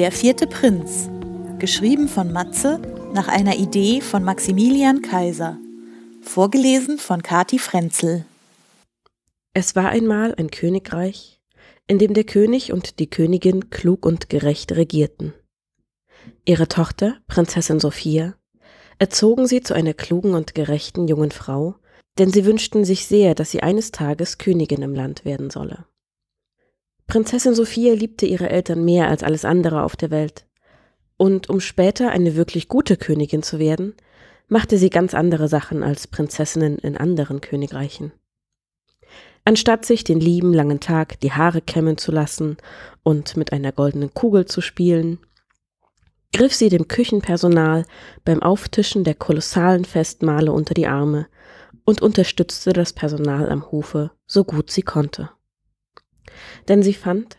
Der vierte Prinz. Geschrieben von Matze nach einer Idee von Maximilian Kaiser. Vorgelesen von Kati Frenzel. Es war einmal ein Königreich, in dem der König und die Königin klug und gerecht regierten. Ihre Tochter, Prinzessin Sophia, erzogen sie zu einer klugen und gerechten jungen Frau, denn sie wünschten sich sehr, dass sie eines Tages Königin im Land werden solle. Prinzessin Sophia liebte ihre Eltern mehr als alles andere auf der Welt. Und um später eine wirklich gute Königin zu werden, machte sie ganz andere Sachen als Prinzessinnen in anderen Königreichen. Anstatt sich den lieben langen Tag die Haare kämmen zu lassen und mit einer goldenen Kugel zu spielen, griff sie dem Küchenpersonal beim Auftischen der kolossalen Festmahle unter die Arme und unterstützte das Personal am Hofe so gut sie konnte. Denn sie fand,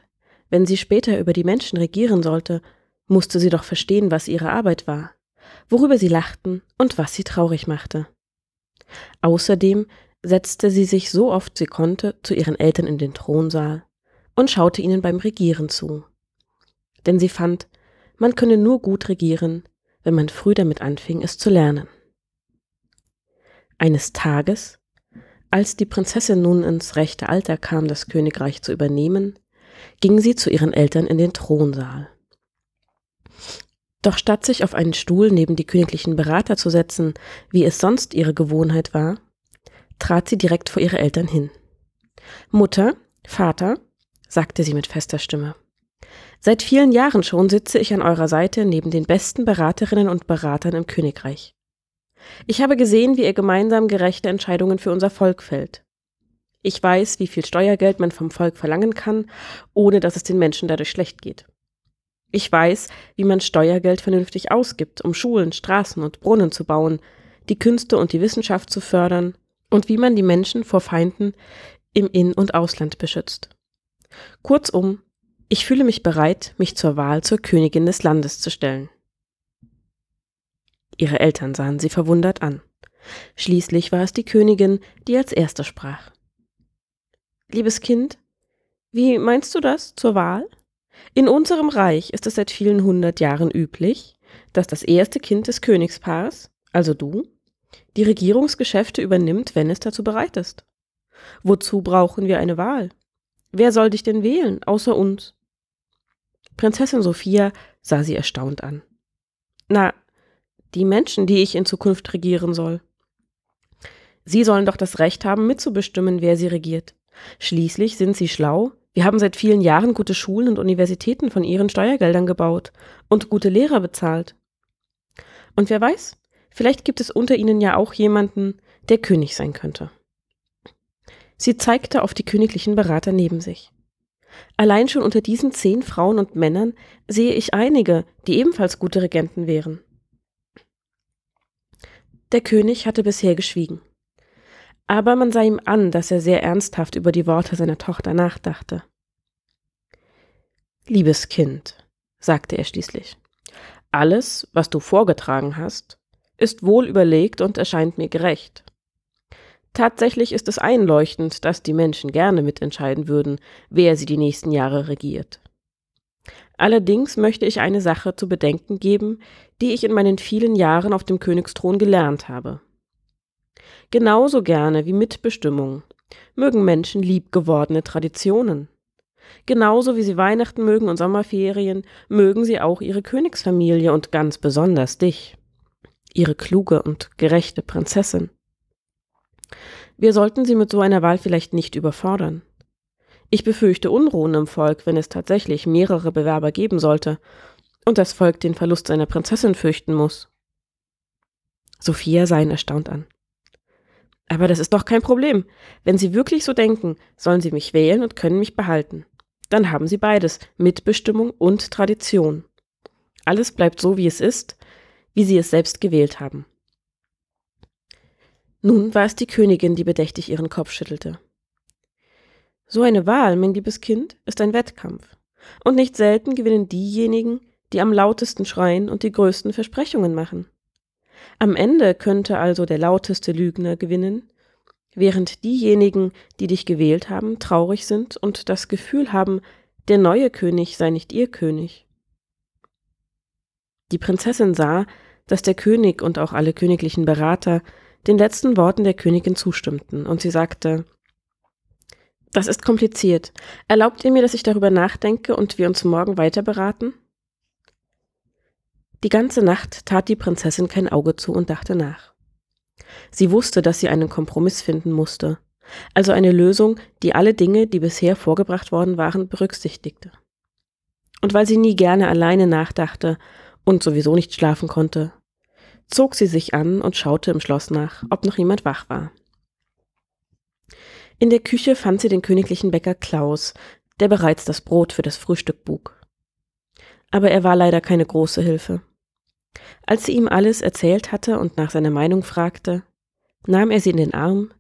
wenn sie später über die Menschen regieren sollte, musste sie doch verstehen, was ihre Arbeit war, worüber sie lachten und was sie traurig machte. Außerdem setzte sie sich so oft sie konnte zu ihren Eltern in den Thronsaal und schaute ihnen beim Regieren zu. Denn sie fand, man könne nur gut regieren, wenn man früh damit anfing, es zu lernen. Eines Tages als die Prinzessin nun ins rechte Alter kam, das Königreich zu übernehmen, ging sie zu ihren Eltern in den Thronsaal. Doch statt sich auf einen Stuhl neben die königlichen Berater zu setzen, wie es sonst ihre Gewohnheit war, trat sie direkt vor ihre Eltern hin. Mutter, Vater, sagte sie mit fester Stimme, seit vielen Jahren schon sitze ich an eurer Seite neben den besten Beraterinnen und Beratern im Königreich. Ich habe gesehen, wie ihr gemeinsam gerechte Entscheidungen für unser Volk fällt. Ich weiß, wie viel Steuergeld man vom Volk verlangen kann, ohne dass es den Menschen dadurch schlecht geht. Ich weiß, wie man Steuergeld vernünftig ausgibt, um Schulen, Straßen und Brunnen zu bauen, die Künste und die Wissenschaft zu fördern und wie man die Menschen vor Feinden im In- und Ausland beschützt. Kurzum, ich fühle mich bereit, mich zur Wahl zur Königin des Landes zu stellen. Ihre Eltern sahen sie verwundert an. Schließlich war es die Königin, die als erste sprach. Liebes Kind, wie meinst du das zur Wahl? In unserem Reich ist es seit vielen hundert Jahren üblich, dass das erste Kind des Königspaars, also du, die Regierungsgeschäfte übernimmt, wenn es dazu bereit ist. Wozu brauchen wir eine Wahl? Wer soll dich denn wählen, außer uns? Prinzessin Sophia sah sie erstaunt an. Na, die Menschen, die ich in Zukunft regieren soll. Sie sollen doch das Recht haben, mitzubestimmen, wer sie regiert. Schließlich sind sie schlau. Wir haben seit vielen Jahren gute Schulen und Universitäten von ihren Steuergeldern gebaut und gute Lehrer bezahlt. Und wer weiß, vielleicht gibt es unter ihnen ja auch jemanden, der König sein könnte. Sie zeigte auf die königlichen Berater neben sich. Allein schon unter diesen zehn Frauen und Männern sehe ich einige, die ebenfalls gute Regenten wären. Der König hatte bisher geschwiegen. Aber man sah ihm an, dass er sehr ernsthaft über die Worte seiner Tochter nachdachte. Liebes Kind, sagte er schließlich, alles, was du vorgetragen hast, ist wohl überlegt und erscheint mir gerecht. Tatsächlich ist es einleuchtend, dass die Menschen gerne mitentscheiden würden, wer sie die nächsten Jahre regiert. Allerdings möchte ich eine Sache zu bedenken geben, die ich in meinen vielen Jahren auf dem Königsthron gelernt habe. Genauso gerne wie Mitbestimmung mögen Menschen liebgewordene Traditionen. Genauso wie sie Weihnachten mögen und Sommerferien, mögen sie auch ihre Königsfamilie und ganz besonders dich, ihre kluge und gerechte Prinzessin. Wir sollten sie mit so einer Wahl vielleicht nicht überfordern. Ich befürchte Unruhen im Volk, wenn es tatsächlich mehrere Bewerber geben sollte und das Volk den Verlust seiner Prinzessin fürchten muss. Sophia sah ihn erstaunt an. Aber das ist doch kein Problem. Wenn Sie wirklich so denken, sollen Sie mich wählen und können mich behalten. Dann haben Sie beides, Mitbestimmung und Tradition. Alles bleibt so, wie es ist, wie Sie es selbst gewählt haben. Nun war es die Königin, die bedächtig ihren Kopf schüttelte. So eine Wahl, mein liebes Kind, ist ein Wettkampf. Und nicht selten gewinnen diejenigen, die am lautesten schreien und die größten Versprechungen machen. Am Ende könnte also der lauteste Lügner gewinnen, während diejenigen, die dich gewählt haben, traurig sind und das Gefühl haben, der neue König sei nicht ihr König. Die Prinzessin sah, dass der König und auch alle königlichen Berater den letzten Worten der Königin zustimmten, und sie sagte Das ist kompliziert. Erlaubt ihr mir, dass ich darüber nachdenke und wir uns morgen weiter beraten? Die ganze Nacht tat die Prinzessin kein Auge zu und dachte nach. Sie wusste, dass sie einen Kompromiss finden musste, also eine Lösung, die alle Dinge, die bisher vorgebracht worden waren, berücksichtigte. Und weil sie nie gerne alleine nachdachte und sowieso nicht schlafen konnte, zog sie sich an und schaute im Schloss nach, ob noch jemand wach war. In der Küche fand sie den königlichen Bäcker Klaus, der bereits das Brot für das Frühstück bug. Aber er war leider keine große Hilfe. Als sie ihm alles erzählt hatte und nach seiner Meinung fragte, nahm er sie in den Arm,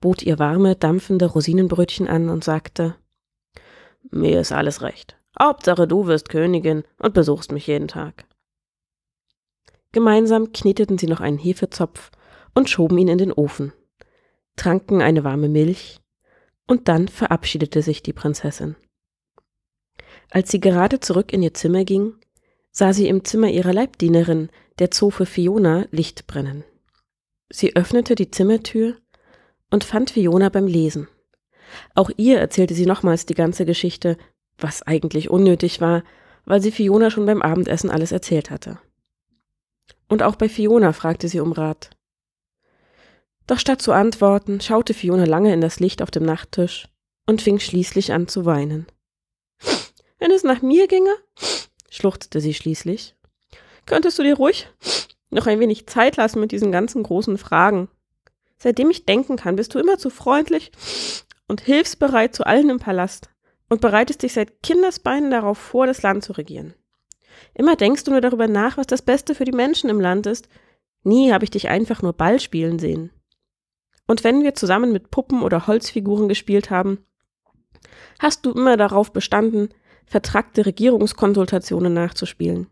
bot ihr warme, dampfende Rosinenbrötchen an und sagte Mir ist alles recht. Hauptsache du wirst Königin und besuchst mich jeden Tag. Gemeinsam kneteten sie noch einen Hefezopf und schoben ihn in den Ofen, tranken eine warme Milch, und dann verabschiedete sich die Prinzessin. Als sie gerade zurück in ihr Zimmer ging, sah sie im Zimmer ihrer Leibdienerin, der Zofe Fiona, Licht brennen. Sie öffnete die Zimmertür und fand Fiona beim Lesen. Auch ihr erzählte sie nochmals die ganze Geschichte, was eigentlich unnötig war, weil sie Fiona schon beim Abendessen alles erzählt hatte. Und auch bei Fiona fragte sie um Rat. Doch statt zu antworten, schaute Fiona lange in das Licht auf dem Nachttisch und fing schließlich an zu weinen. Wenn es nach mir ginge, schluchzte sie schließlich, könntest du dir ruhig noch ein wenig Zeit lassen mit diesen ganzen großen Fragen. Seitdem ich denken kann, bist du immer zu freundlich und hilfsbereit zu allen im Palast und bereitest dich seit Kindesbeinen darauf vor, das Land zu regieren. Immer denkst du nur darüber nach, was das Beste für die Menschen im Land ist. Nie habe ich dich einfach nur Ball spielen sehen. Und wenn wir zusammen mit Puppen oder Holzfiguren gespielt haben, hast du immer darauf bestanden, vertrackte Regierungskonsultationen nachzuspielen.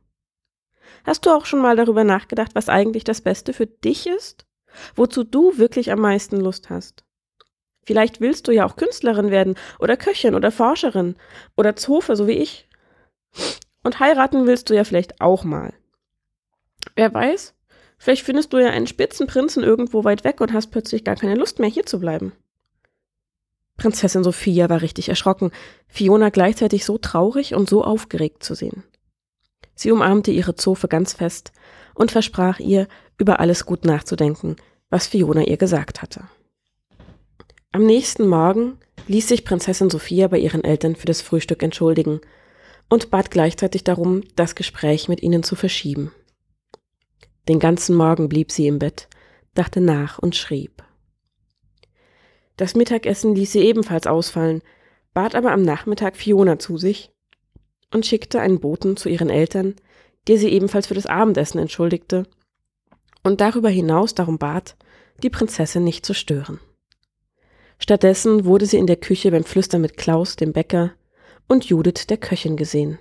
Hast du auch schon mal darüber nachgedacht, was eigentlich das Beste für dich ist? Wozu du wirklich am meisten Lust hast? Vielleicht willst du ja auch Künstlerin werden oder Köchin oder Forscherin oder Zofe, so wie ich. Und heiraten willst du ja vielleicht auch mal. Wer weiß, vielleicht findest du ja einen Spitzenprinzen irgendwo weit weg und hast plötzlich gar keine Lust mehr hier zu bleiben. Prinzessin Sophia war richtig erschrocken, Fiona gleichzeitig so traurig und so aufgeregt zu sehen. Sie umarmte ihre Zofe ganz fest und versprach ihr, über alles gut nachzudenken, was Fiona ihr gesagt hatte. Am nächsten Morgen ließ sich Prinzessin Sophia bei ihren Eltern für das Frühstück entschuldigen und bat gleichzeitig darum, das Gespräch mit ihnen zu verschieben. Den ganzen Morgen blieb sie im Bett, dachte nach und schrieb. Das Mittagessen ließ sie ebenfalls ausfallen, bat aber am Nachmittag Fiona zu sich und schickte einen Boten zu ihren Eltern, der sie ebenfalls für das Abendessen entschuldigte und darüber hinaus darum bat, die Prinzessin nicht zu stören. Stattdessen wurde sie in der Küche beim Flüstern mit Klaus, dem Bäcker, und Judith, der Köchin, gesehen.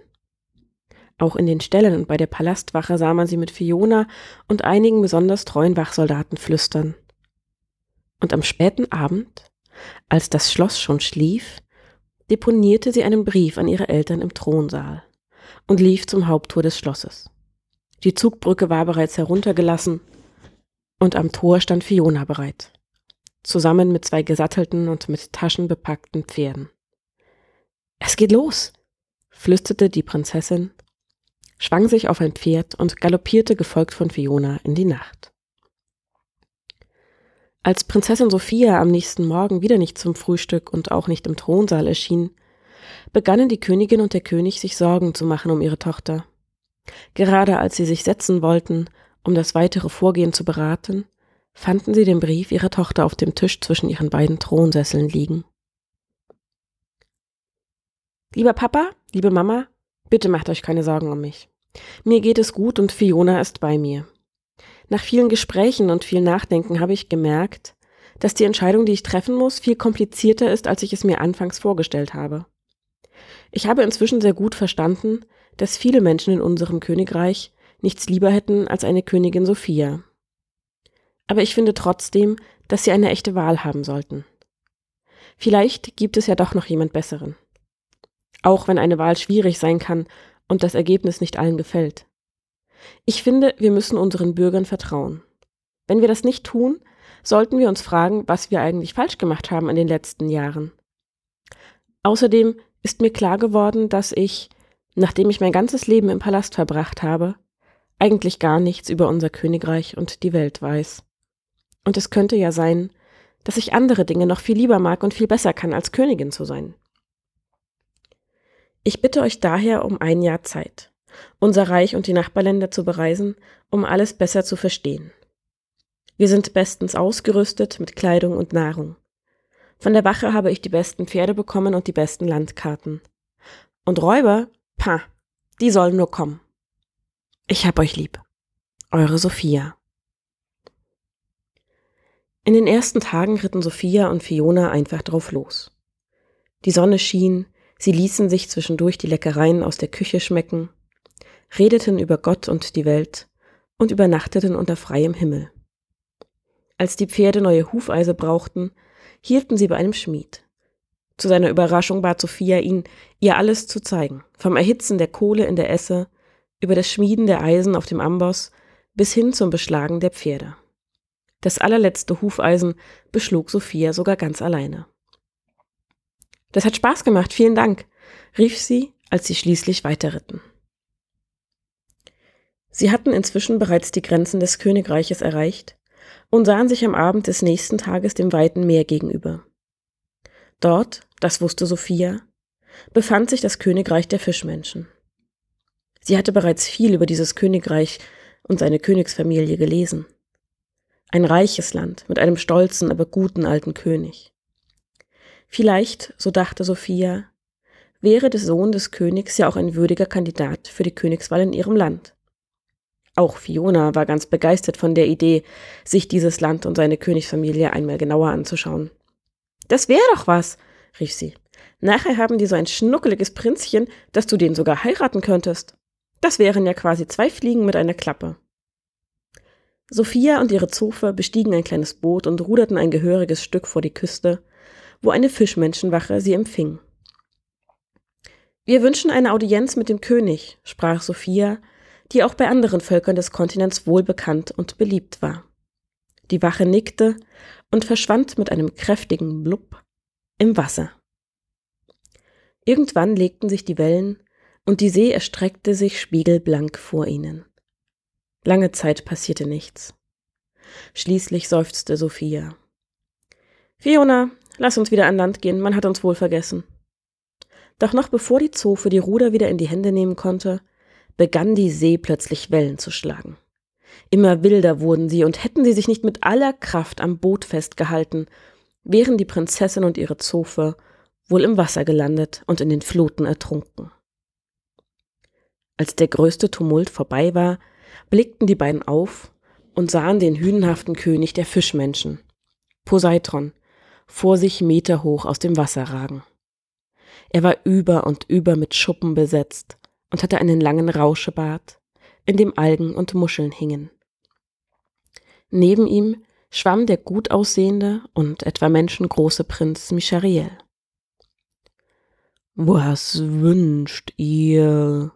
Auch in den Ställen und bei der Palastwache sah man sie mit Fiona und einigen besonders treuen Wachsoldaten flüstern. Und am späten Abend, als das Schloss schon schlief, deponierte sie einen Brief an ihre Eltern im Thronsaal und lief zum Haupttor des Schlosses. Die Zugbrücke war bereits heruntergelassen und am Tor stand Fiona bereit zusammen mit zwei gesattelten und mit Taschen bepackten Pferden. Es geht los, flüsterte die Prinzessin, schwang sich auf ein Pferd und galoppierte gefolgt von Fiona in die Nacht. Als Prinzessin Sophia am nächsten Morgen wieder nicht zum Frühstück und auch nicht im Thronsaal erschien, begannen die Königin und der König sich Sorgen zu machen um ihre Tochter. Gerade als sie sich setzen wollten, um das weitere Vorgehen zu beraten, fanden sie den Brief ihrer Tochter auf dem Tisch zwischen ihren beiden Thronsesseln liegen. Lieber Papa, liebe Mama, bitte macht euch keine Sorgen um mich. Mir geht es gut und Fiona ist bei mir. Nach vielen Gesprächen und viel Nachdenken habe ich gemerkt, dass die Entscheidung, die ich treffen muss, viel komplizierter ist, als ich es mir anfangs vorgestellt habe. Ich habe inzwischen sehr gut verstanden, dass viele Menschen in unserem Königreich nichts lieber hätten als eine Königin Sophia, aber ich finde trotzdem, dass sie eine echte Wahl haben sollten. Vielleicht gibt es ja doch noch jemand Besseren. Auch wenn eine Wahl schwierig sein kann und das Ergebnis nicht allen gefällt. Ich finde, wir müssen unseren Bürgern vertrauen. Wenn wir das nicht tun, sollten wir uns fragen, was wir eigentlich falsch gemacht haben in den letzten Jahren. Außerdem ist mir klar geworden, dass ich, nachdem ich mein ganzes Leben im Palast verbracht habe, eigentlich gar nichts über unser Königreich und die Welt weiß. Und es könnte ja sein, dass ich andere Dinge noch viel lieber mag und viel besser kann, als Königin zu sein. Ich bitte euch daher um ein Jahr Zeit, unser Reich und die Nachbarländer zu bereisen, um alles besser zu verstehen. Wir sind bestens ausgerüstet mit Kleidung und Nahrung. Von der Wache habe ich die besten Pferde bekommen und die besten Landkarten. Und Räuber, pah, die sollen nur kommen. Ich hab euch lieb. Eure Sophia. In den ersten Tagen ritten Sophia und Fiona einfach drauf los. Die Sonne schien, sie ließen sich zwischendurch die Leckereien aus der Küche schmecken, redeten über Gott und die Welt und übernachteten unter freiem Himmel. Als die Pferde neue Hufeise brauchten, hielten sie bei einem Schmied. Zu seiner Überraschung bat Sophia ihn, ihr alles zu zeigen, vom Erhitzen der Kohle in der Esse, über das Schmieden der Eisen auf dem Amboss bis hin zum Beschlagen der Pferde. Das allerletzte Hufeisen beschlug Sophia sogar ganz alleine. Das hat Spaß gemacht, vielen Dank, rief sie, als sie schließlich weiterritten. Sie hatten inzwischen bereits die Grenzen des Königreiches erreicht und sahen sich am Abend des nächsten Tages dem weiten Meer gegenüber. Dort, das wusste Sophia, befand sich das Königreich der Fischmenschen. Sie hatte bereits viel über dieses Königreich und seine Königsfamilie gelesen. Ein reiches Land mit einem stolzen, aber guten alten König. Vielleicht, so dachte Sophia, wäre der Sohn des Königs ja auch ein würdiger Kandidat für die Königswahl in ihrem Land. Auch Fiona war ganz begeistert von der Idee, sich dieses Land und seine Königsfamilie einmal genauer anzuschauen. Das wäre doch was, rief sie. Nachher haben die so ein schnuckeliges Prinzchen, dass du den sogar heiraten könntest. Das wären ja quasi zwei Fliegen mit einer Klappe. Sophia und ihre Zofe bestiegen ein kleines Boot und ruderten ein gehöriges Stück vor die Küste, wo eine Fischmenschenwache sie empfing. Wir wünschen eine Audienz mit dem König, sprach Sophia die auch bei anderen Völkern des Kontinents wohlbekannt und beliebt war. Die Wache nickte und verschwand mit einem kräftigen Blub im Wasser. Irgendwann legten sich die Wellen und die See erstreckte sich spiegelblank vor ihnen. Lange Zeit passierte nichts. Schließlich seufzte Sophia. Fiona, lass uns wieder an Land gehen, man hat uns wohl vergessen. Doch noch bevor die Zofe die Ruder wieder in die Hände nehmen konnte, begann die See plötzlich Wellen zu schlagen. Immer wilder wurden sie, und hätten sie sich nicht mit aller Kraft am Boot festgehalten, wären die Prinzessin und ihre Zofe wohl im Wasser gelandet und in den Fluten ertrunken. Als der größte Tumult vorbei war, blickten die beiden auf und sahen den hünenhaften König der Fischmenschen, Poseidon, vor sich meterhoch aus dem Wasser ragen. Er war über und über mit Schuppen besetzt, und hatte einen langen Rauschebart, in dem Algen und Muscheln hingen. Neben ihm schwamm der gut aussehende und etwa menschengroße Prinz Michariel. Was wünscht ihr?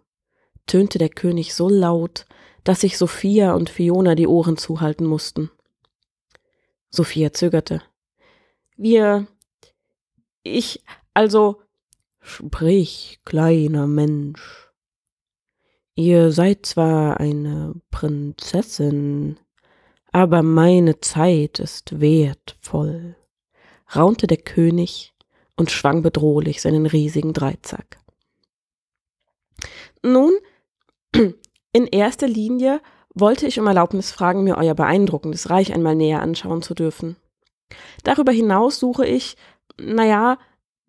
tönte der König so laut, dass sich Sophia und Fiona die Ohren zuhalten mussten. Sophia zögerte. Wir. Ich. Also. Sprich, kleiner Mensch, Ihr seid zwar eine Prinzessin, aber meine Zeit ist wertvoll, raunte der König und schwang bedrohlich seinen riesigen Dreizack. Nun, in erster Linie wollte ich um Erlaubnis fragen, mir euer beeindruckendes Reich einmal näher anschauen zu dürfen. Darüber hinaus suche ich, naja,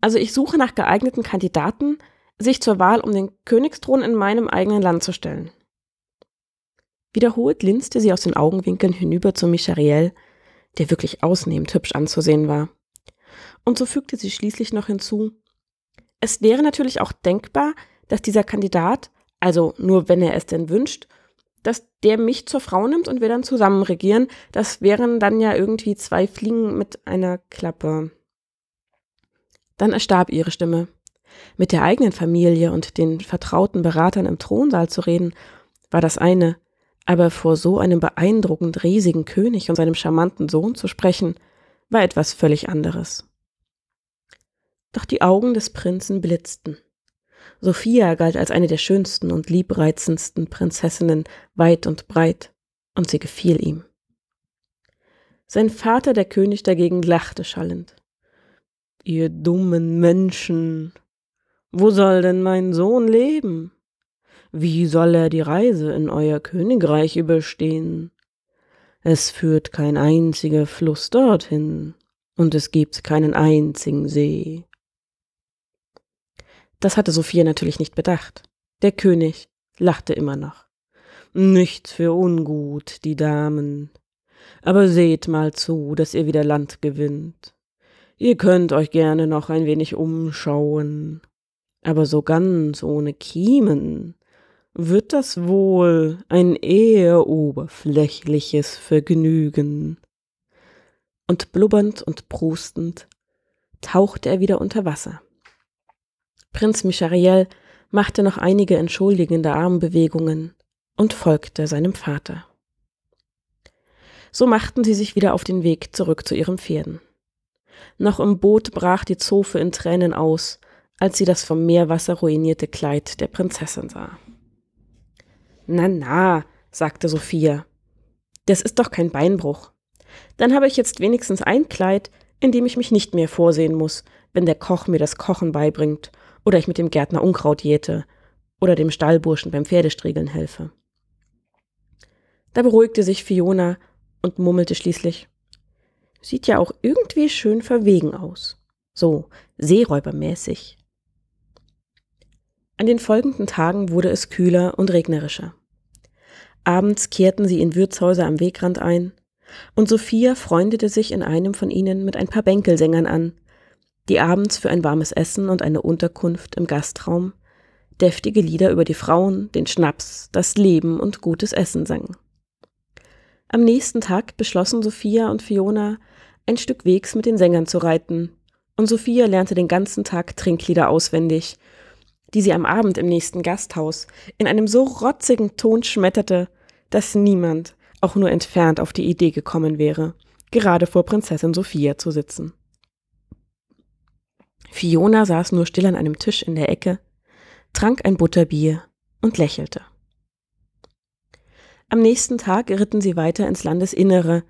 also ich suche nach geeigneten Kandidaten, sich zur Wahl um den Königsthron in meinem eigenen Land zu stellen. Wiederholt linste sie aus den Augenwinkeln hinüber zu Michariel, der wirklich ausnehmend hübsch anzusehen war. Und so fügte sie schließlich noch hinzu, es wäre natürlich auch denkbar, dass dieser Kandidat, also nur wenn er es denn wünscht, dass der mich zur Frau nimmt und wir dann zusammen regieren. Das wären dann ja irgendwie zwei Fliegen mit einer Klappe. Dann erstarb ihre Stimme. Mit der eigenen Familie und den vertrauten Beratern im Thronsaal zu reden, war das eine, Aber vor so einem beeindruckend riesigen König und seinem charmanten Sohn zu sprechen, war etwas völlig anderes. Doch die Augen des Prinzen blitzten. Sophia galt als eine der schönsten und liebreizendsten Prinzessinnen weit und breit, und sie gefiel ihm. Sein Vater, der König, dagegen lachte schallend. Ihr dummen Menschen, wo soll denn mein Sohn leben? Wie soll er die Reise in euer Königreich überstehen? Es führt kein einziger Fluss dorthin, und es gibt keinen einzigen See. Das hatte Sophia natürlich nicht bedacht. Der König lachte immer noch. Nichts für ungut, die Damen. Aber seht mal zu, dass ihr wieder Land gewinnt. Ihr könnt euch gerne noch ein wenig umschauen. Aber so ganz ohne Kiemen wird das wohl ein eher oberflächliches Vergnügen. Und blubbernd und prustend tauchte er wieder unter Wasser. Prinz Michariel machte noch einige entschuldigende Armbewegungen und folgte seinem Vater. So machten sie sich wieder auf den Weg zurück zu ihren Pferden. Noch im Boot brach die Zofe in Tränen aus, als sie das vom Meerwasser ruinierte Kleid der Prinzessin sah. Na, na, sagte Sophia. Das ist doch kein Beinbruch. Dann habe ich jetzt wenigstens ein Kleid, in dem ich mich nicht mehr vorsehen muss, wenn der Koch mir das Kochen beibringt oder ich mit dem Gärtner Unkraut jäte oder dem Stallburschen beim Pferdestriegeln helfe. Da beruhigte sich Fiona und murmelte schließlich, sieht ja auch irgendwie schön verwegen aus. So, seeräubermäßig. An den folgenden Tagen wurde es kühler und regnerischer. Abends kehrten sie in Wirtshäuser am Wegrand ein, und Sophia freundete sich in einem von ihnen mit ein paar Bänkelsängern an, die abends für ein warmes Essen und eine Unterkunft im Gastraum deftige Lieder über die Frauen, den Schnaps, das Leben und gutes Essen sangen. Am nächsten Tag beschlossen Sophia und Fiona, ein Stück Wegs mit den Sängern zu reiten, und Sophia lernte den ganzen Tag Trinklieder auswendig, die sie am Abend im nächsten Gasthaus in einem so rotzigen Ton schmetterte, dass niemand auch nur entfernt auf die Idee gekommen wäre, gerade vor Prinzessin Sophia zu sitzen. Fiona saß nur still an einem Tisch in der Ecke, trank ein Butterbier und lächelte. Am nächsten Tag ritten sie weiter ins Landesinnere,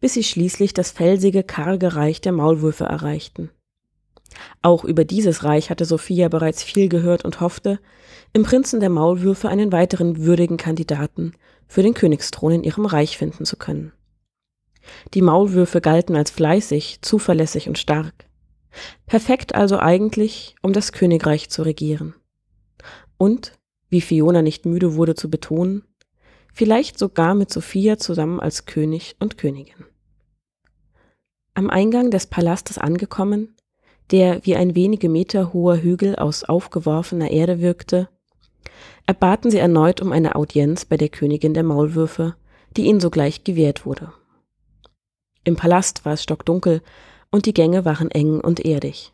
bis sie schließlich das felsige, karge Reich der Maulwürfe erreichten. Auch über dieses Reich hatte Sophia bereits viel gehört und hoffte, im Prinzen der Maulwürfe einen weiteren würdigen Kandidaten für den Königsthron in ihrem Reich finden zu können. Die Maulwürfe galten als fleißig, zuverlässig und stark. Perfekt also eigentlich, um das Königreich zu regieren. Und, wie Fiona nicht müde wurde zu betonen, vielleicht sogar mit Sophia zusammen als König und Königin. Am Eingang des Palastes angekommen, der wie ein wenige Meter hoher Hügel aus aufgeworfener Erde wirkte, erbaten sie erneut um eine Audienz bei der Königin der Maulwürfe, die ihnen sogleich gewährt wurde. Im Palast war es stockdunkel und die Gänge waren eng und erdig.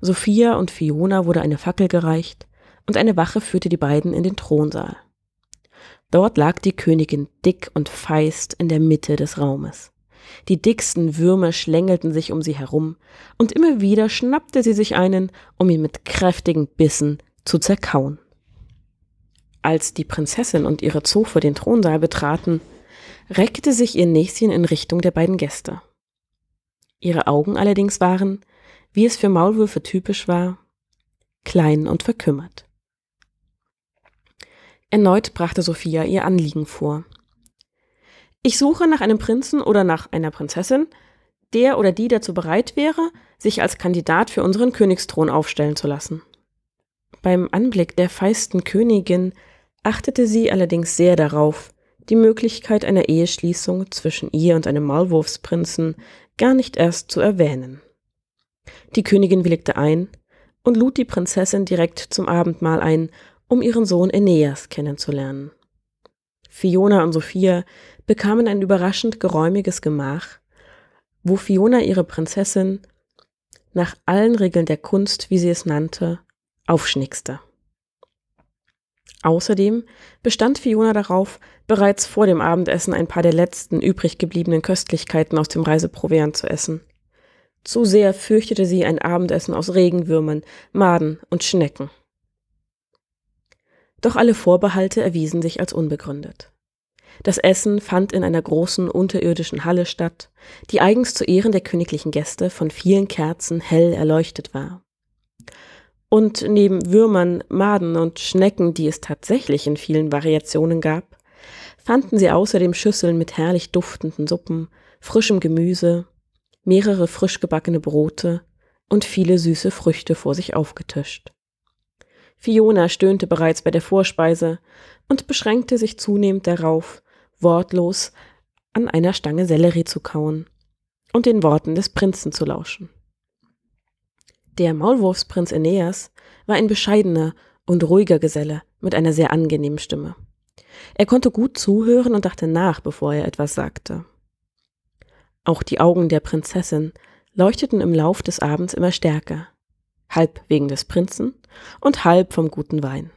Sophia und Fiona wurde eine Fackel gereicht und eine Wache führte die beiden in den Thronsaal. Dort lag die Königin dick und feist in der Mitte des Raumes. Die dicksten Würmer schlängelten sich um sie herum, und immer wieder schnappte sie sich einen, um ihn mit kräftigen Bissen zu zerkauen. Als die Prinzessin und ihre Zofe den Thronsaal betraten, reckte sich ihr Näschen in Richtung der beiden Gäste. Ihre Augen allerdings waren, wie es für Maulwürfe typisch war, klein und verkümmert. Erneut brachte Sophia ihr Anliegen vor. Ich suche nach einem Prinzen oder nach einer Prinzessin, der oder die dazu bereit wäre, sich als Kandidat für unseren Königsthron aufstellen zu lassen. Beim Anblick der feisten Königin achtete sie allerdings sehr darauf, die Möglichkeit einer Eheschließung zwischen ihr und einem Maulwurfsprinzen gar nicht erst zu erwähnen. Die Königin willigte ein und lud die Prinzessin direkt zum Abendmahl ein, um ihren Sohn Aeneas kennenzulernen. Fiona und Sophia bekamen ein überraschend geräumiges Gemach, wo Fiona ihre Prinzessin nach allen Regeln der Kunst, wie sie es nannte, aufschnickste. Außerdem bestand Fiona darauf, bereits vor dem Abendessen ein paar der letzten übrig gebliebenen Köstlichkeiten aus dem Reiseproviant zu essen. Zu sehr fürchtete sie ein Abendessen aus Regenwürmern, Maden und Schnecken. Doch alle Vorbehalte erwiesen sich als unbegründet. Das Essen fand in einer großen unterirdischen Halle statt, die eigens zu Ehren der königlichen Gäste von vielen Kerzen hell erleuchtet war. Und neben Würmern, Maden und Schnecken, die es tatsächlich in vielen Variationen gab, fanden sie außerdem Schüsseln mit herrlich duftenden Suppen, frischem Gemüse, mehrere frisch gebackene Brote und viele süße Früchte vor sich aufgetischt. Fiona stöhnte bereits bei der Vorspeise und beschränkte sich zunehmend darauf, wortlos an einer Stange Sellerie zu kauen und den Worten des Prinzen zu lauschen. Der Maulwurfsprinz Aeneas war ein bescheidener und ruhiger Geselle mit einer sehr angenehmen Stimme. Er konnte gut zuhören und dachte nach, bevor er etwas sagte. Auch die Augen der Prinzessin leuchteten im Lauf des Abends immer stärker, halb wegen des Prinzen und halb vom guten Wein.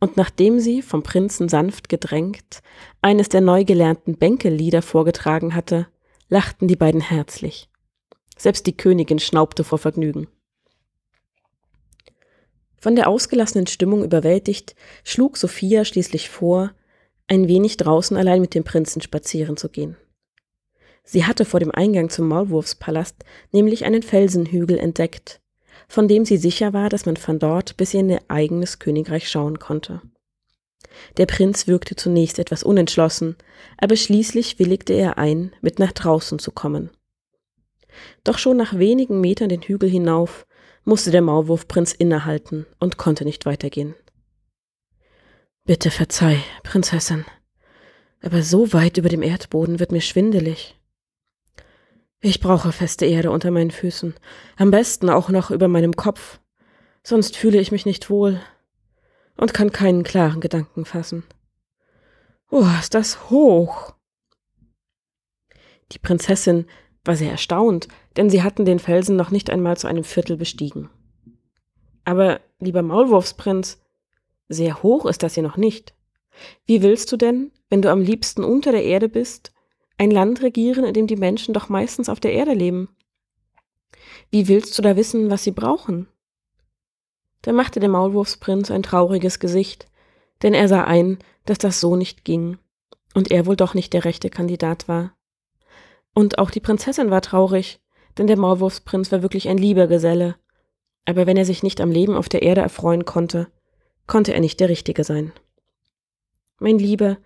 Und nachdem sie, vom Prinzen sanft gedrängt, eines der neu gelernten Bänkellieder vorgetragen hatte, lachten die beiden herzlich. Selbst die Königin schnaubte vor Vergnügen. Von der ausgelassenen Stimmung überwältigt, schlug Sophia schließlich vor, ein wenig draußen allein mit dem Prinzen spazieren zu gehen. Sie hatte vor dem Eingang zum Maulwurfspalast nämlich einen Felsenhügel entdeckt, von dem sie sicher war, dass man von dort bis in ihr eigenes Königreich schauen konnte. Der Prinz wirkte zunächst etwas unentschlossen, aber schließlich willigte er ein, mit nach draußen zu kommen. Doch schon nach wenigen Metern den Hügel hinauf musste der Maulwurfprinz innehalten und konnte nicht weitergehen. Bitte verzeih, Prinzessin, aber so weit über dem Erdboden wird mir schwindelig. Ich brauche feste Erde unter meinen Füßen, am besten auch noch über meinem Kopf, sonst fühle ich mich nicht wohl und kann keinen klaren Gedanken fassen. Oh, ist das hoch! Die Prinzessin war sehr erstaunt, denn sie hatten den Felsen noch nicht einmal zu einem Viertel bestiegen. Aber, lieber Maulwurfsprinz, sehr hoch ist das hier noch nicht. Wie willst du denn, wenn du am liebsten unter der Erde bist, ein Land regieren, in dem die Menschen doch meistens auf der Erde leben. Wie willst du da wissen, was sie brauchen? Da machte der Maulwurfsprinz ein trauriges Gesicht, denn er sah ein, dass das so nicht ging und er wohl doch nicht der rechte Kandidat war. Und auch die Prinzessin war traurig, denn der Maulwurfsprinz war wirklich ein lieber Geselle. Aber wenn er sich nicht am Leben auf der Erde erfreuen konnte, konnte er nicht der Richtige sein. Mein lieber,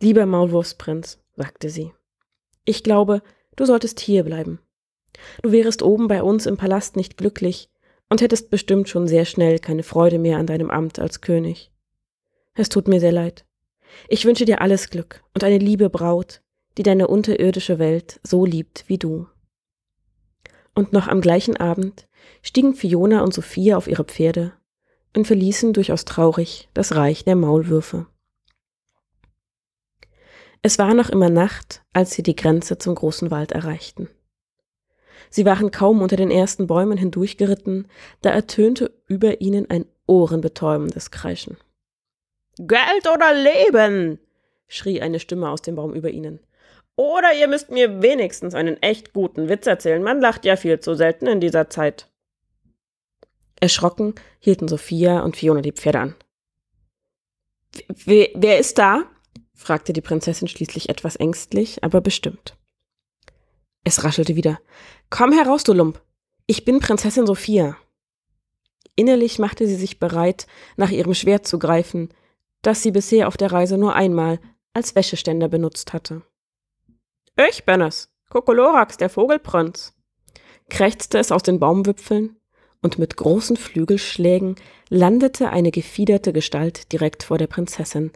lieber Maulwurfsprinz, sagte sie. Ich glaube, du solltest hier bleiben. Du wärest oben bei uns im Palast nicht glücklich und hättest bestimmt schon sehr schnell keine Freude mehr an deinem Amt als König. Es tut mir sehr leid. Ich wünsche dir alles Glück und eine liebe Braut, die deine unterirdische Welt so liebt wie du. Und noch am gleichen Abend stiegen Fiona und Sophia auf ihre Pferde und verließen durchaus traurig das Reich der Maulwürfe. Es war noch immer Nacht, als sie die Grenze zum großen Wald erreichten. Sie waren kaum unter den ersten Bäumen hindurchgeritten, da ertönte über ihnen ein ohrenbetäubendes Kreischen. Geld oder Leben! schrie eine Stimme aus dem Baum über ihnen. Oder ihr müsst mir wenigstens einen echt guten Witz erzählen, man lacht ja viel zu selten in dieser Zeit. Erschrocken hielten Sophia und Fiona die Pferde an. Wer, ist da? fragte die Prinzessin schließlich etwas ängstlich, aber bestimmt. Es raschelte wieder. Komm heraus, du Lump. Ich bin Prinzessin Sophia. Innerlich machte sie sich bereit, nach ihrem Schwert zu greifen, das sie bisher auf der Reise nur einmal als Wäscheständer benutzt hatte. Ich bin es, Kokolorax, der Vogelprinz, krächzte es aus den Baumwipfeln, und mit großen Flügelschlägen landete eine gefiederte Gestalt direkt vor der Prinzessin,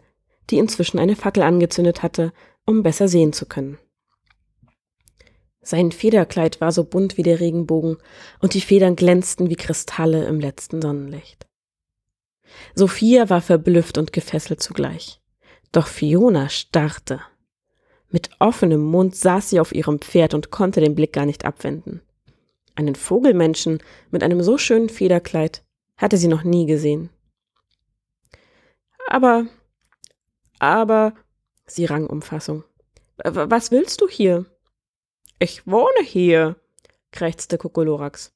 die inzwischen eine Fackel angezündet hatte, um besser sehen zu können. Sein Federkleid war so bunt wie der Regenbogen, und die Federn glänzten wie Kristalle im letzten Sonnenlicht. Sophia war verblüfft und gefesselt zugleich. Doch Fiona starrte. Mit offenem Mund saß sie auf ihrem Pferd und konnte den Blick gar nicht abwenden. Einen Vogelmenschen mit einem so schönen Federkleid hatte sie noch nie gesehen. Aber aber Sie rang um Fassung. Was willst du hier? Ich wohne hier, krächzte Kokolurax.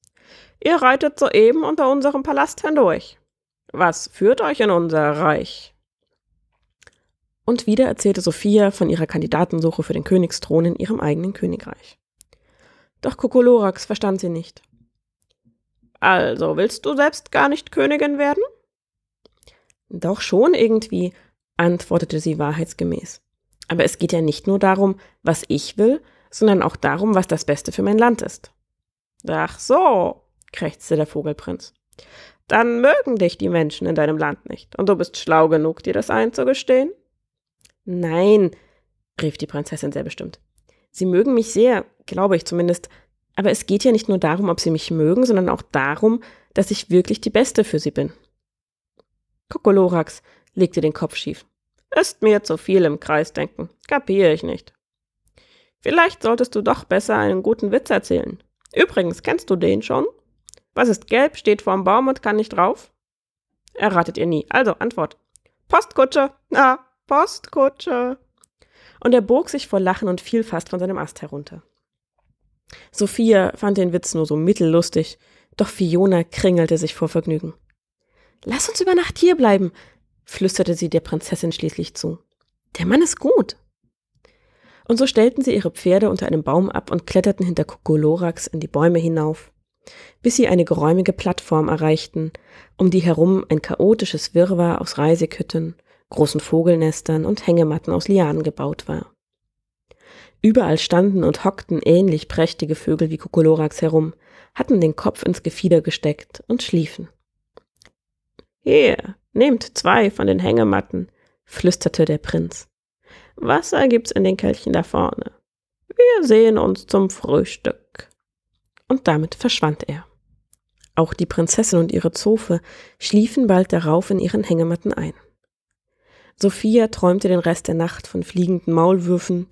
Ihr reitet soeben unter unserem Palast hindurch. Was führt euch in unser Reich? Und wieder erzählte Sophia von ihrer Kandidatensuche für den Königsthron in ihrem eigenen Königreich. Doch Kokolorax verstand sie nicht. Also willst du selbst gar nicht Königin werden? Doch schon irgendwie, antwortete sie wahrheitsgemäß. Aber es geht ja nicht nur darum, was ich will, sondern auch darum, was das Beste für mein Land ist. Ach so, krächzte der Vogelprinz. Dann mögen dich die Menschen in deinem Land nicht, und du bist schlau genug, dir das einzugestehen? Nein, rief die Prinzessin sehr bestimmt. Sie mögen mich sehr, glaube ich zumindest, aber es geht ja nicht nur darum, ob sie mich mögen, sondern auch darum, dass ich wirklich die Beste für sie bin. Kokolorax legte den Kopf schief. Ist mir zu viel im Kreis denken. Kapiere ich nicht. Vielleicht solltest du doch besser einen guten Witz erzählen. Übrigens, kennst du den schon? Was ist gelb, steht vorm Baum und kann nicht drauf? Erratet ihr nie. Also, Antwort. Postkutsche. Ah, Postkutsche. Und er bog sich vor Lachen und fiel fast von seinem Ast herunter. Sophia fand den Witz nur so mittellustig, doch Fiona kringelte sich vor Vergnügen. Lass uns über Nacht hier bleiben, flüsterte sie der Prinzessin schließlich zu. Der Mann ist gut. Und so stellten sie ihre Pferde unter einem Baum ab und kletterten hinter Kokolorax in die Bäume hinauf, bis sie eine geräumige Plattform erreichten, um die herum ein chaotisches Wirrwarr aus Reisekütten, großen Vogelnestern und Hängematten aus Lianen gebaut war. Überall standen und hockten ähnlich prächtige Vögel wie Kokolorax herum, hatten den Kopf ins Gefieder gesteckt und schliefen. Hier, nehmt zwei von den Hängematten, flüsterte der Prinz. Wasser gibt's in den Kelchen da vorne. Wir sehen uns zum Frühstück. Und damit verschwand er. Auch die Prinzessin und ihre Zofe schliefen bald darauf in ihren Hängematten ein. Sophia träumte den Rest der Nacht von fliegenden Maulwürfen.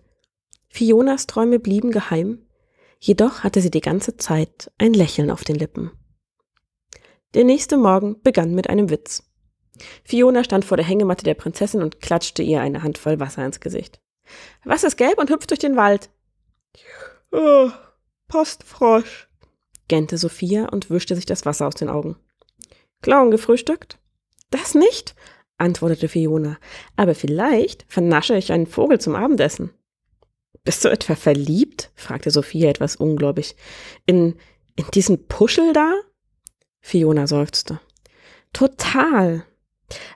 Fionas Träume blieben geheim, jedoch hatte sie die ganze Zeit ein Lächeln auf den Lippen. Der nächste Morgen begann mit einem Witz. Fiona stand vor der Hängematte der Prinzessin und klatschte ihr eine Handvoll Wasser ins Gesicht. Was ist gelb und hüpft durch den Wald? Oh, Postfrosch, gähnte Sophia und wischte sich das Wasser aus den Augen. Clown gefrühstückt? Das nicht? Antwortete Fiona. Aber vielleicht vernasche ich einen Vogel zum Abendessen. Bist du etwa verliebt? fragte Sophia etwas ungläubig. In, in diesen Puschel da? Fiona seufzte. Total.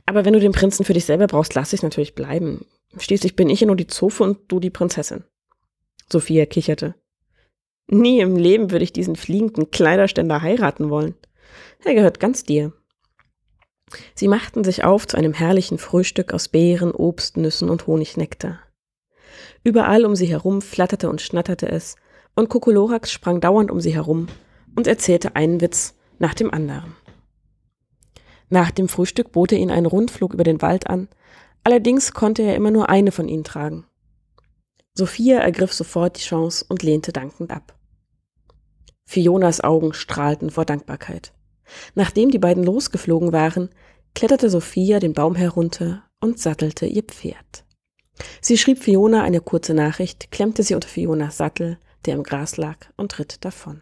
Aber wenn du den Prinzen für dich selber brauchst, lass ich natürlich bleiben. Schließlich bin ich ja nur die Zofe und du die Prinzessin. Sophia kicherte. Nie im Leben würde ich diesen fliegenden Kleiderständer heiraten wollen. Er gehört ganz dir. Sie machten sich auf zu einem herrlichen Frühstück aus Beeren, Obst, Nüssen und Honignektar. Überall um sie herum flatterte und schnatterte es, und Kokoloraks sprang dauernd um sie herum und erzählte einen Witz nach dem anderen. Nach dem Frühstück bot er ihnen einen Rundflug über den Wald an, allerdings konnte er immer nur eine von ihnen tragen. Sophia ergriff sofort die Chance und lehnte dankend ab. Fionas Augen strahlten vor Dankbarkeit. Nachdem die beiden losgeflogen waren, kletterte Sophia den Baum herunter und sattelte ihr Pferd. Sie schrieb Fiona eine kurze Nachricht, klemmte sie unter Fionas Sattel, der im Gras lag, und ritt davon.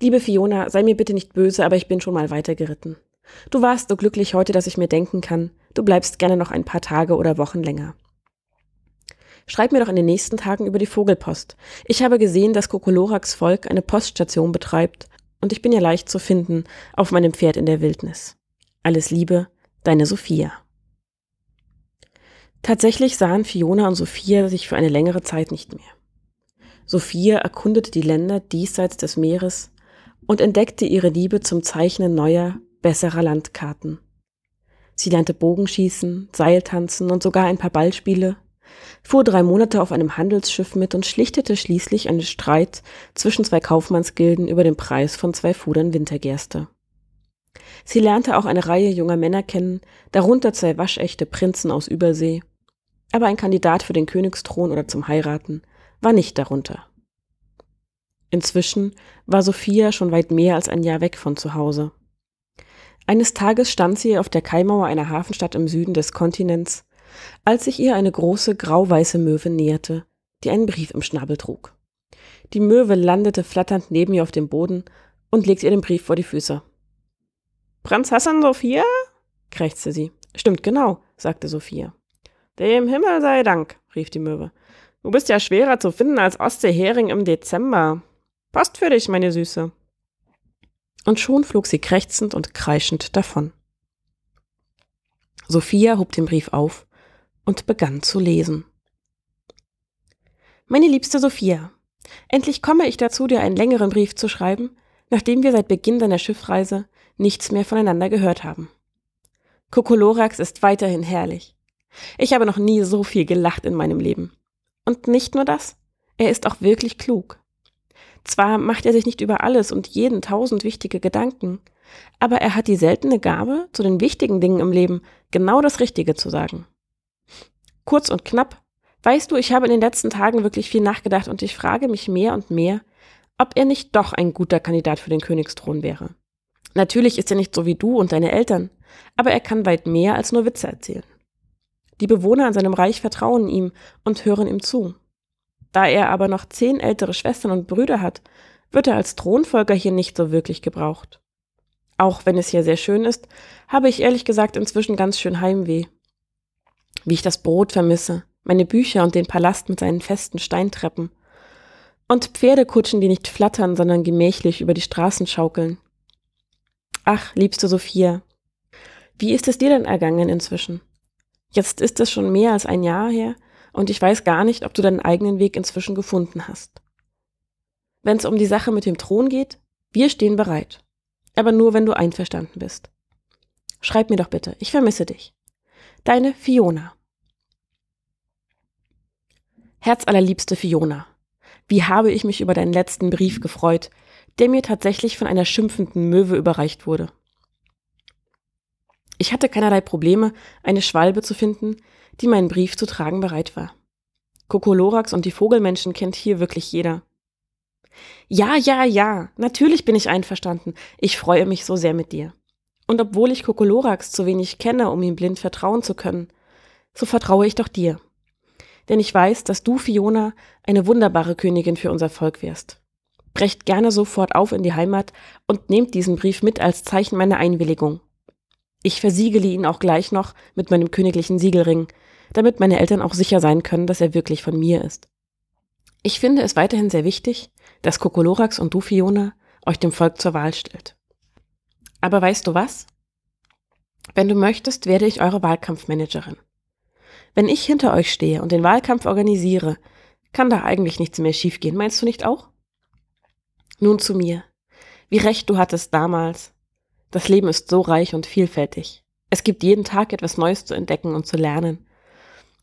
Liebe Fiona, sei mir bitte nicht böse, aber ich bin schon mal weitergeritten. Du warst so glücklich heute, dass ich mir denken kann, du bleibst gerne noch ein paar Tage oder Wochen länger. Schreib mir doch in den nächsten Tagen über die Vogelpost. Ich habe gesehen, dass Kokoloraks Volk eine Poststation betreibt und ich bin ja leicht zu finden auf meinem Pferd in der Wildnis. Alles Liebe, deine Sophia. Tatsächlich sahen Fiona und Sophia sich für eine längere Zeit nicht mehr. Sophia erkundete die Länder diesseits des Meeres und entdeckte ihre Liebe zum Zeichnen neuer, besserer Landkarten. Sie lernte Bogenschießen, Seiltanzen und sogar ein paar Ballspiele, fuhr drei Monate auf einem Handelsschiff mit und schlichtete schließlich einen Streit zwischen zwei Kaufmannsgilden über den Preis von zwei Fudern Wintergerste. Sie lernte auch eine Reihe junger Männer kennen, darunter zwei waschechte Prinzen aus Übersee, aber ein Kandidat für den Königsthron oder zum Heiraten war nicht darunter. Inzwischen war Sophia schon weit mehr als ein Jahr weg von zu Hause. Eines Tages stand sie auf der Kaimauer einer Hafenstadt im Süden des Kontinents als sich ihr eine große grauweiße Möwe näherte, die einen Brief im Schnabel trug. Die Möwe landete flatternd neben ihr auf dem Boden und legte ihr den Brief vor die Füße. Prinzessin Sophia? krächzte sie. Stimmt genau, sagte Sophia. Dem Himmel sei Dank, rief die Möwe. Du bist ja schwerer zu finden als Ostseehering im Dezember. Post für dich, meine Süße. Und schon flog sie krächzend und kreischend davon. Sophia hob den Brief auf und begann zu lesen. Meine liebste Sophia, endlich komme ich dazu, dir einen längeren Brief zu schreiben, nachdem wir seit Beginn deiner Schiffreise nichts mehr voneinander gehört haben. Kokoloraks ist weiterhin herrlich. Ich habe noch nie so viel gelacht in meinem Leben. Und nicht nur das, er ist auch wirklich klug. Zwar macht er sich nicht über alles und jeden tausend wichtige Gedanken, aber er hat die seltene Gabe, zu den wichtigen Dingen im Leben genau das Richtige zu sagen. Kurz und knapp Weißt du, ich habe in den letzten Tagen wirklich viel nachgedacht und ich frage mich mehr und mehr, ob er nicht doch ein guter Kandidat für den Königsthron wäre. Natürlich ist er nicht so wie du und deine Eltern, aber er kann weit mehr als nur Witze erzählen. Die Bewohner an seinem Reich vertrauen ihm und hören ihm zu. Da er aber noch zehn ältere Schwestern und Brüder hat, wird er als Thronfolger hier nicht so wirklich gebraucht. Auch wenn es hier sehr schön ist, habe ich ehrlich gesagt inzwischen ganz schön Heimweh. Wie ich das Brot vermisse, meine Bücher und den Palast mit seinen festen Steintreppen. Und Pferdekutschen, die nicht flattern, sondern gemächlich über die Straßen schaukeln. Ach, liebste Sophia, wie ist es dir denn ergangen inzwischen? Jetzt ist es schon mehr als ein Jahr her und ich weiß gar nicht, ob du deinen eigenen Weg inzwischen gefunden hast. Wenn es um die Sache mit dem Thron geht, wir stehen bereit. Aber nur, wenn du einverstanden bist. Schreib mir doch bitte, ich vermisse dich. Deine Fiona. Herzallerliebste Fiona, wie habe ich mich über deinen letzten Brief gefreut, der mir tatsächlich von einer schimpfenden Möwe überreicht wurde. Ich hatte keinerlei Probleme, eine Schwalbe zu finden, die meinen Brief zu tragen bereit war. Kokolorax und die Vogelmenschen kennt hier wirklich jeder. Ja, ja, ja, natürlich bin ich einverstanden. Ich freue mich so sehr mit dir. Und obwohl ich Kokolorax zu wenig kenne, um ihm blind vertrauen zu können, so vertraue ich doch dir denn ich weiß, dass du, Fiona, eine wunderbare Königin für unser Volk wirst. Brecht gerne sofort auf in die Heimat und nehmt diesen Brief mit als Zeichen meiner Einwilligung. Ich versiegele ihn auch gleich noch mit meinem königlichen Siegelring, damit meine Eltern auch sicher sein können, dass er wirklich von mir ist. Ich finde es weiterhin sehr wichtig, dass Kokolorax und du, Fiona, euch dem Volk zur Wahl stellt. Aber weißt du was? Wenn du möchtest, werde ich eure Wahlkampfmanagerin. Wenn ich hinter euch stehe und den Wahlkampf organisiere, kann da eigentlich nichts mehr schiefgehen. Meinst du nicht auch? Nun zu mir. Wie recht du hattest damals. Das Leben ist so reich und vielfältig. Es gibt jeden Tag etwas Neues zu entdecken und zu lernen.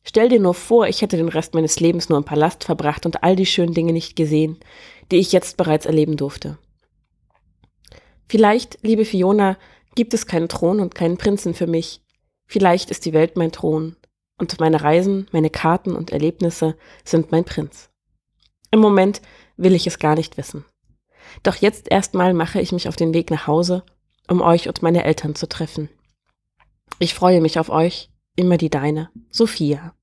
Stell dir nur vor, ich hätte den Rest meines Lebens nur im Palast verbracht und all die schönen Dinge nicht gesehen, die ich jetzt bereits erleben durfte. Vielleicht, liebe Fiona, gibt es keinen Thron und keinen Prinzen für mich. Vielleicht ist die Welt mein Thron und meine Reisen, meine Karten und Erlebnisse sind mein Prinz. Im Moment will ich es gar nicht wissen. Doch jetzt erstmal mache ich mich auf den Weg nach Hause, um euch und meine Eltern zu treffen. Ich freue mich auf euch, immer die deine, Sophia.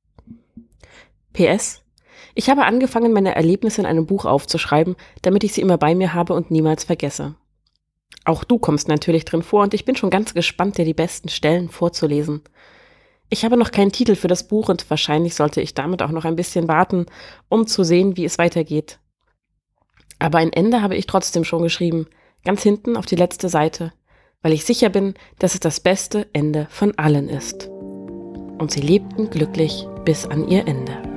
PS. Ich habe angefangen, meine Erlebnisse in einem Buch aufzuschreiben, damit ich sie immer bei mir habe und niemals vergesse. Auch du kommst natürlich drin vor und ich bin schon ganz gespannt, dir die besten Stellen vorzulesen. Ich habe noch keinen Titel für das Buch und wahrscheinlich sollte ich damit auch noch ein bisschen warten, um zu sehen, wie es weitergeht. Aber ein Ende habe ich trotzdem schon geschrieben, ganz hinten auf die letzte Seite, weil ich sicher bin, dass es das beste Ende von allen ist. Und sie lebten glücklich bis an ihr Ende.